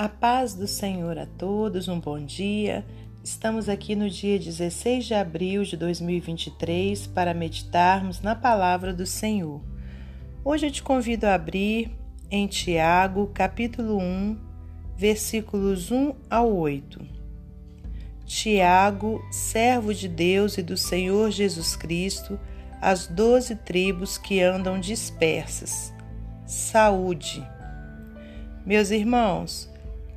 A paz do Senhor a todos, um bom dia. Estamos aqui no dia 16 de abril de 2023 para meditarmos na palavra do Senhor. Hoje eu te convido a abrir em Tiago, capítulo 1, versículos 1 ao 8. Tiago, servo de Deus e do Senhor Jesus Cristo, as doze tribos que andam dispersas. Saúde. Meus irmãos,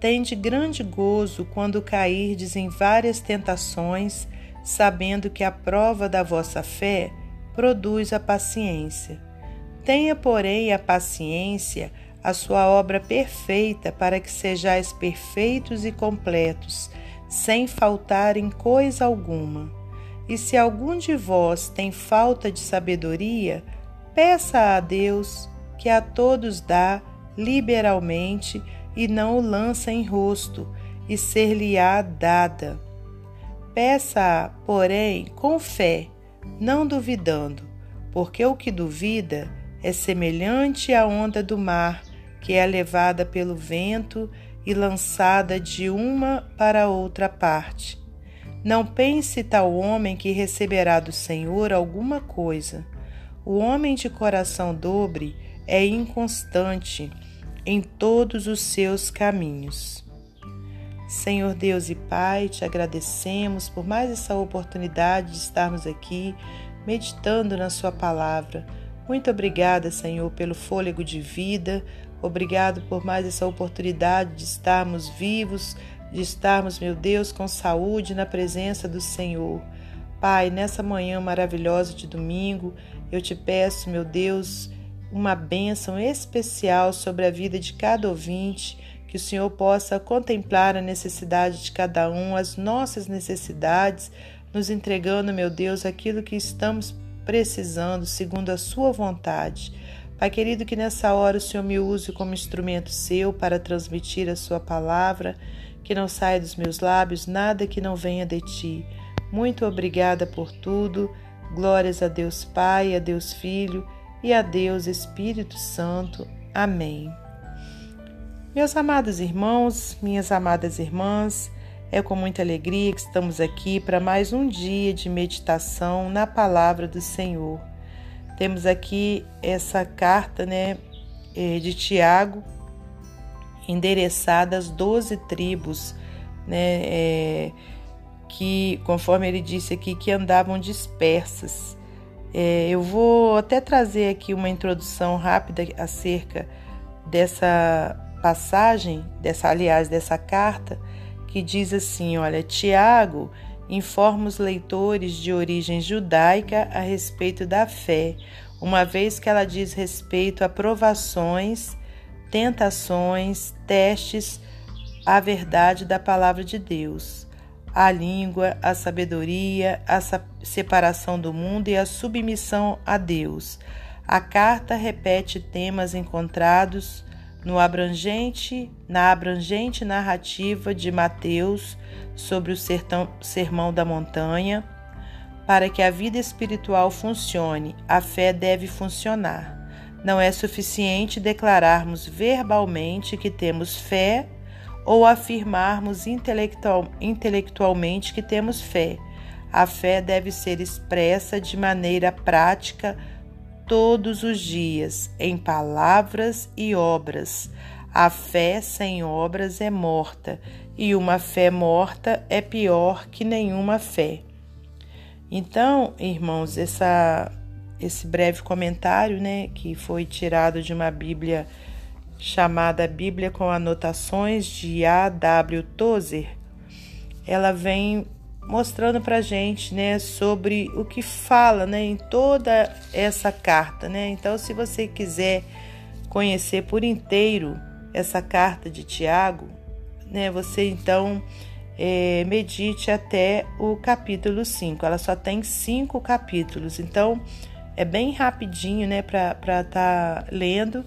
Tende grande gozo quando cairdes em várias tentações, sabendo que a prova da vossa fé produz a paciência. Tenha, porém, a paciência a sua obra perfeita, para que sejais perfeitos e completos, sem faltar em coisa alguma. E se algum de vós tem falta de sabedoria, peça a Deus, que a todos dá liberalmente e não o lança em rosto, e ser-lhe-á dada. Peça-a, porém, com fé, não duvidando, porque o que duvida é semelhante à onda do mar, que é levada pelo vento e lançada de uma para outra parte. Não pense tal homem que receberá do Senhor alguma coisa. O homem de coração dobre é inconstante em todos os seus caminhos. Senhor Deus e Pai, te agradecemos por mais essa oportunidade de estarmos aqui meditando na Sua palavra. Muito obrigada, Senhor, pelo fôlego de vida. Obrigado por mais essa oportunidade de estarmos vivos, de estarmos, meu Deus, com saúde na presença do Senhor. Pai, nessa manhã maravilhosa de domingo, eu te peço, meu Deus, uma bênção especial sobre a vida de cada ouvinte, que o Senhor possa contemplar a necessidade de cada um, as nossas necessidades, nos entregando, meu Deus, aquilo que estamos precisando, segundo a Sua vontade. Pai querido, que nessa hora o Senhor me use como instrumento seu para transmitir a Sua palavra, que não saia dos meus lábios nada que não venha de Ti. Muito obrigada por tudo. Glórias a Deus Pai, a Deus Filho e a Deus Espírito Santo. Amém. Meus amados irmãos, minhas amadas irmãs, é com muita alegria que estamos aqui para mais um dia de meditação na palavra do Senhor. Temos aqui essa carta, né, eh, de Tiago, endereçada às doze tribos, né, é, que, conforme ele disse aqui, que andavam dispersas. É, eu vou até trazer aqui uma introdução rápida acerca dessa passagem, dessa, aliás, dessa carta, que diz assim: olha, Tiago informa os leitores de origem judaica a respeito da fé, uma vez que ela diz respeito a provações, tentações, testes à verdade da palavra de Deus a língua, a sabedoria, a separação do mundo e a submissão a Deus. A carta repete temas encontrados no abrangente, na abrangente narrativa de Mateus sobre o sertão, sermão da montanha. Para que a vida espiritual funcione, a fé deve funcionar. Não é suficiente declararmos verbalmente que temos fé ou afirmarmos intelectual, intelectualmente que temos fé. A fé deve ser expressa de maneira prática todos os dias, em palavras e obras. A fé sem obras é morta, e uma fé morta é pior que nenhuma fé. Então, irmãos, essa, esse breve comentário, né, que foi tirado de uma Bíblia chamada Bíblia com Anotações de A. W. Tozer, ela vem mostrando para gente, né, sobre o que fala, né, em toda essa carta, né. Então, se você quiser conhecer por inteiro essa carta de Tiago, né, você então é, medite até o capítulo 5. Ela só tem cinco capítulos, então é bem rapidinho, né, para estar tá lendo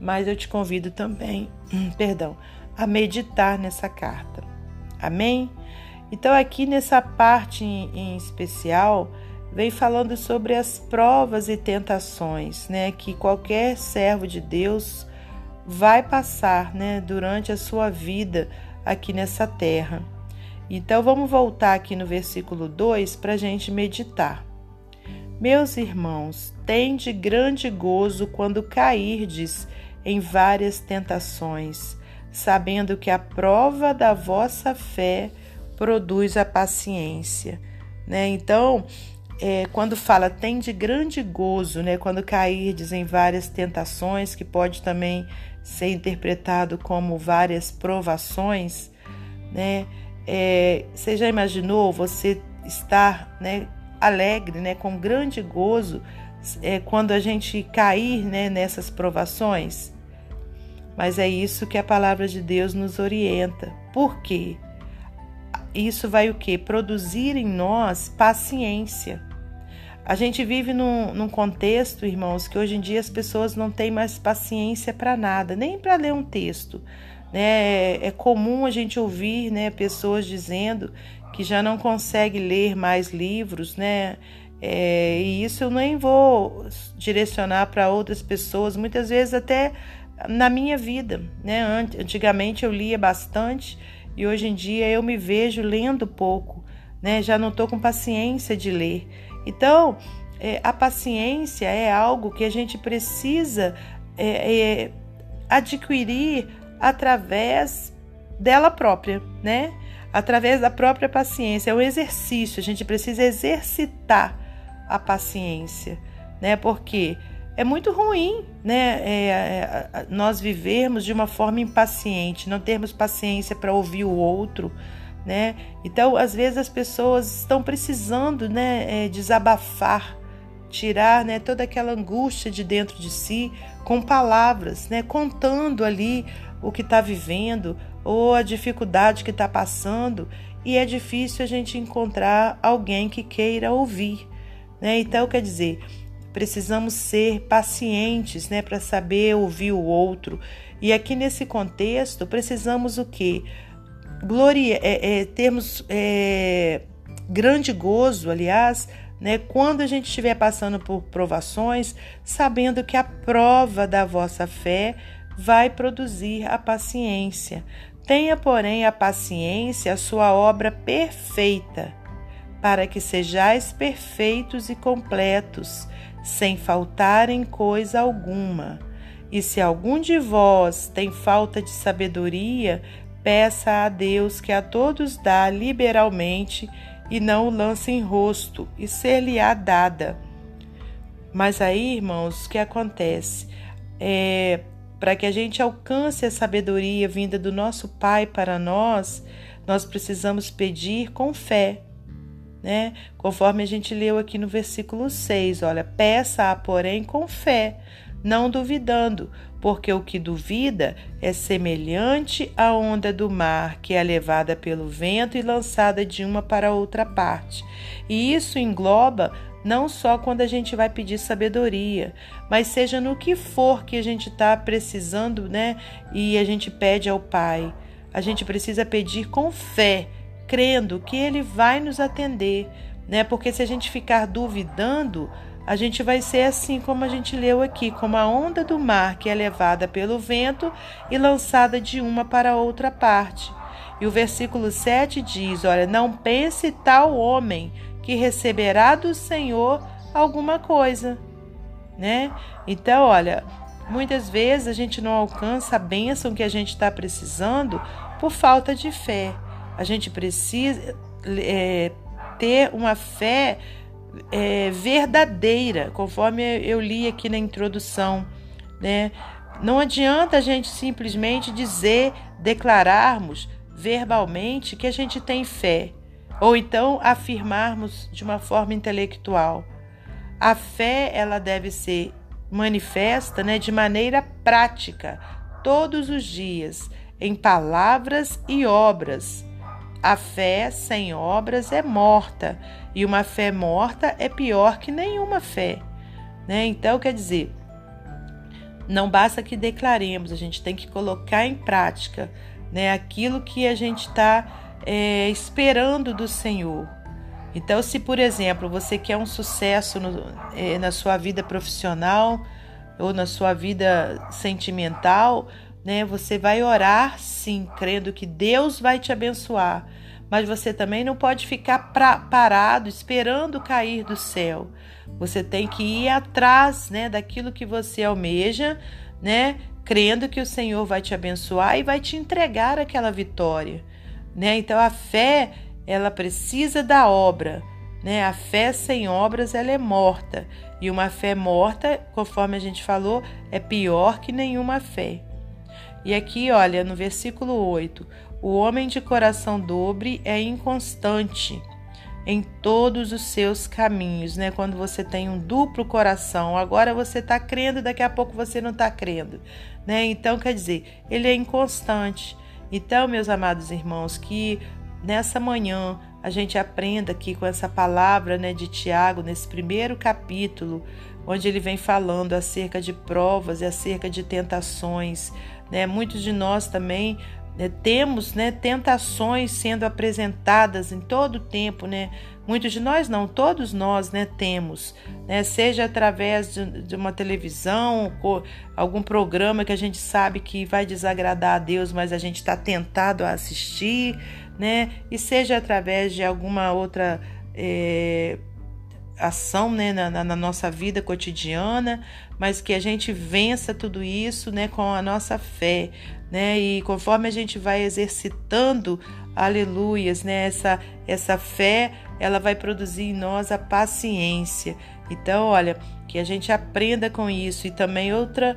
mas eu te convido também, hum, perdão, a meditar nessa carta. Amém? Então, aqui nessa parte em, especial, vem falando sobre as provas e tentações, né, que qualquer servo de Deus vai passar né, durante a sua vida aqui nessa terra. Então vamos voltar aqui no versículo 2 para a gente meditar. Meus irmãos, tende grande gozo quando cairdes em várias tentações, sabendo que a prova da vossa fé produz a paciência. Né? Então, é, quando fala tem de grande gozo, né? quando cairdes em várias tentações, que pode também ser interpretado como várias provações, né? É, você já imaginou você estar né, alegre, né, com grande gozo, é, quando a gente cair né, nessas provações? Mas é isso que a palavra de Deus nos orienta. Por quê? Isso vai o quê? Produzir em nós paciência. A gente vive num, num, contexto, irmãos, que hoje em dia as pessoas não têm mais paciência para nada, nem para ler um texto. Né? É comum a gente ouvir né, pessoas dizendo que já não consegue ler mais livros, né? É, e isso eu nem vou direcionar para outras pessoas, muitas vezes até na minha vida. Né? Antigamente eu lia bastante e hoje em dia eu me vejo lendo pouco, né? já não estou com paciência de ler. Então, é, a paciência é algo que a gente precisa é, é, adquirir através dela própria, né? Através da própria paciência. É um exercício, a gente precisa exercitar a paciência, né? Porque é muito ruim, né? É, é, nós vivermos de uma forma impaciente, não termos paciência para ouvir o outro, né? Então, às vezes as pessoas estão precisando, né, é, desabafar, tirar, né, toda aquela angústia de dentro de si com palavras, né, contando ali o que está vivendo ou a dificuldade que está passando e é difícil a gente encontrar alguém que queira ouvir, né? Então, quer dizer, precisamos ser pacientes, né, para saber ouvir o outro. E aqui nesse contexto, precisamos o quê? Gloria, é, é, termos é, grande gozo, aliás, né, quando a gente estiver passando por provações, sabendo que a prova da vossa fé vai produzir a paciência. Tenha, porém, a paciência a sua obra perfeita, para que sejais perfeitos e completos, sem faltar em coisa alguma. E se algum de vós tem falta de sabedoria, peça a Deus que a todos dá liberalmente e não o lance em rosto, e ser-lhe-á dada. Mas aí, irmãos, o que acontece? É, para que a gente alcance a sabedoria vinda do nosso Pai para nós, nós precisamos pedir com fé, né? Conforme a gente leu aqui no versículo 6, olha, peça-a, porém, com fé, não duvidando, porque o que duvida é semelhante à onda do mar que é levada pelo vento e lançada de uma para outra parte. E isso engloba não só quando a gente vai pedir sabedoria, mas seja no que for que a gente está precisando, né? E a gente pede ao Pai. A gente precisa pedir com fé, crendo que Ele vai nos atender, né? Porque se a gente ficar duvidando, a gente vai ser assim como a gente leu aqui, como a onda do mar que é levada pelo vento e lançada de uma para outra parte. E o versículo 7 diz: Olha, não pense tal homem que receberá do Senhor alguma coisa, né? Então, olha, muitas vezes a gente não alcança a bênção que a gente está precisando por falta de fé. A gente precisa é, ter uma fé é, verdadeira, conforme eu li aqui na introdução, né? Não adianta a gente simplesmente dizer, declararmos verbalmente que a gente tem fé, ou então afirmarmos de uma forma intelectual. A fé ela deve ser manifesta, né, de maneira prática, todos os dias, em palavras e obras. A fé sem obras é morta, e uma fé morta é pior que nenhuma fé. Né? Então, quer dizer, não basta que declaremos, a gente tem que colocar em prática né, aquilo que a gente está é, esperando do Senhor. Então, se por exemplo você quer um sucesso no, é, na sua vida profissional, ou na sua vida sentimental, né? Você vai orar sim, crendo que Deus vai te abençoar. Mas você também não pode ficar pra, parado esperando cair do céu. Você tem que ir atrás, né, daquilo que você almeja, né, crendo que o Senhor vai te abençoar e vai te entregar aquela vitória, né? Então a fé, ela precisa da obra, né? A fé sem obras ela é morta, e uma fé morta, conforme a gente falou, é pior que nenhuma fé. E aqui, olha, no versículo 8, o homem de coração dobre é inconstante em todos os seus caminhos, né? Quando você tem um duplo coração, agora você está crendo, daqui a pouco você não está crendo, né? Então, quer dizer, ele é inconstante. Então, meus amados irmãos, que nessa manhã a gente aprenda aqui com essa palavra, né, de Tiago, nesse primeiro capítulo, onde ele vem falando acerca de provas e acerca de tentações, né? Muitos de nós também né, temos né, tentações sendo apresentadas em todo o tempo, né? Muitos de nós não, todos nós né, temos, né, seja através de, de uma televisão, algum programa que a gente sabe que vai desagradar a Deus, mas a gente está tentado a assistir, né? E seja através de alguma outra é, ação né, na, na, nossa vida cotidiana, mas que a gente vença tudo isso né, com a nossa fé. Né? E conforme a gente vai exercitando, aleluias, né, essa, essa fé, ela vai produzir em nós a paciência. Então, olha, que a gente aprenda com isso. E também outra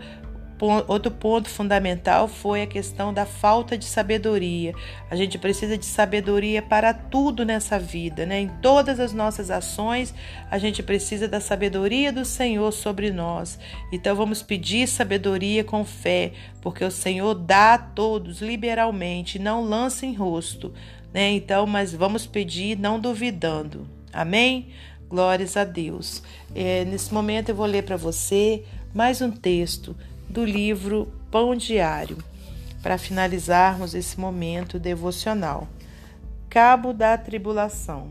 outro ponto fundamental foi a questão da falta de sabedoria. A gente precisa de sabedoria para tudo nessa vida, né? Em todas as nossas ações, a gente precisa da sabedoria do Senhor sobre nós. Então vamos pedir sabedoria com fé, porque o Senhor dá a todos liberalmente, não lança em rosto, né? Então, mas vamos pedir não duvidando. Amém? Glórias a Deus. É, nesse momento eu vou ler para você mais um texto do livro Pão Diário, para finalizarmos esse momento devocional. Cabo da Tribulação.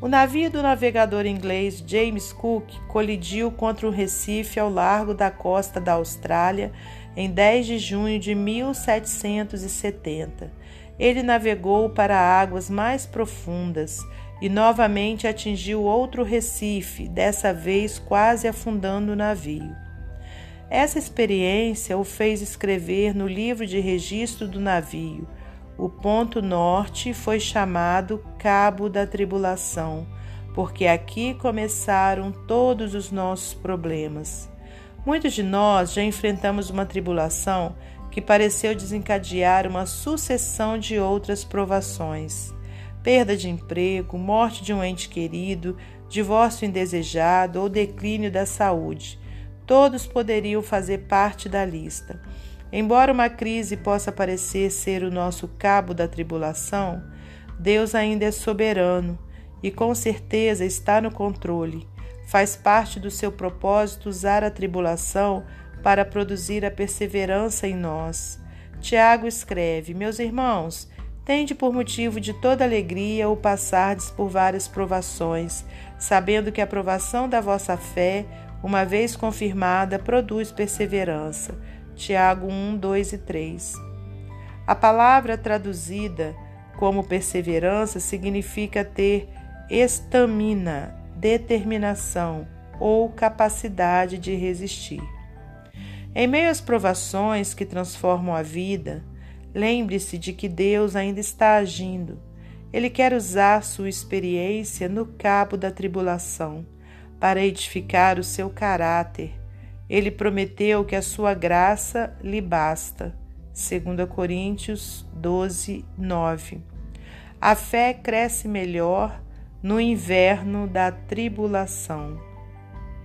O navio do navegador inglês James Cook colidiu contra um recife ao largo da costa da Austrália em 10 de junho de 1770. Ele navegou para águas mais profundas e novamente atingiu outro recife, dessa vez quase afundando o navio. Essa experiência o fez escrever no livro de registro do navio. O ponto norte foi chamado Cabo da Tribulação, porque aqui começaram todos os nossos problemas. Muitos de nós já enfrentamos uma tribulação que pareceu desencadear uma sucessão de outras provações. Perda de emprego, morte de um ente querido, divórcio indesejado ou declínio da saúde Todos poderiam fazer parte da lista. Embora uma crise possa parecer ser o nosso cabo da tribulação, Deus ainda é soberano e com certeza está no controle. Faz parte do seu propósito usar a tribulação para produzir a perseverança em nós. Tiago escreve: Meus irmãos, tende por motivo de toda alegria o passardes por várias provações, sabendo que a provação da vossa fé uma vez confirmada, produz perseverança. Tiago 1, 2 e 3. A palavra traduzida como perseverança significa ter estamina, determinação ou capacidade de resistir. Em meio às provações que transformam a vida, lembre-se de que Deus ainda está agindo. Ele quer usar sua experiência no cabo da tribulação para edificar o seu caráter. Ele prometeu que a sua graça lhe basta. 2 Coríntios 12, 9. A fé cresce melhor no inverno da tribulação.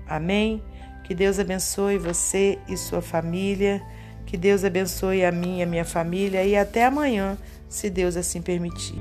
Amém? Que Deus abençoe você e sua família. Que Deus abençoe a mim e a minha família. E até amanhã, se Deus assim permitir.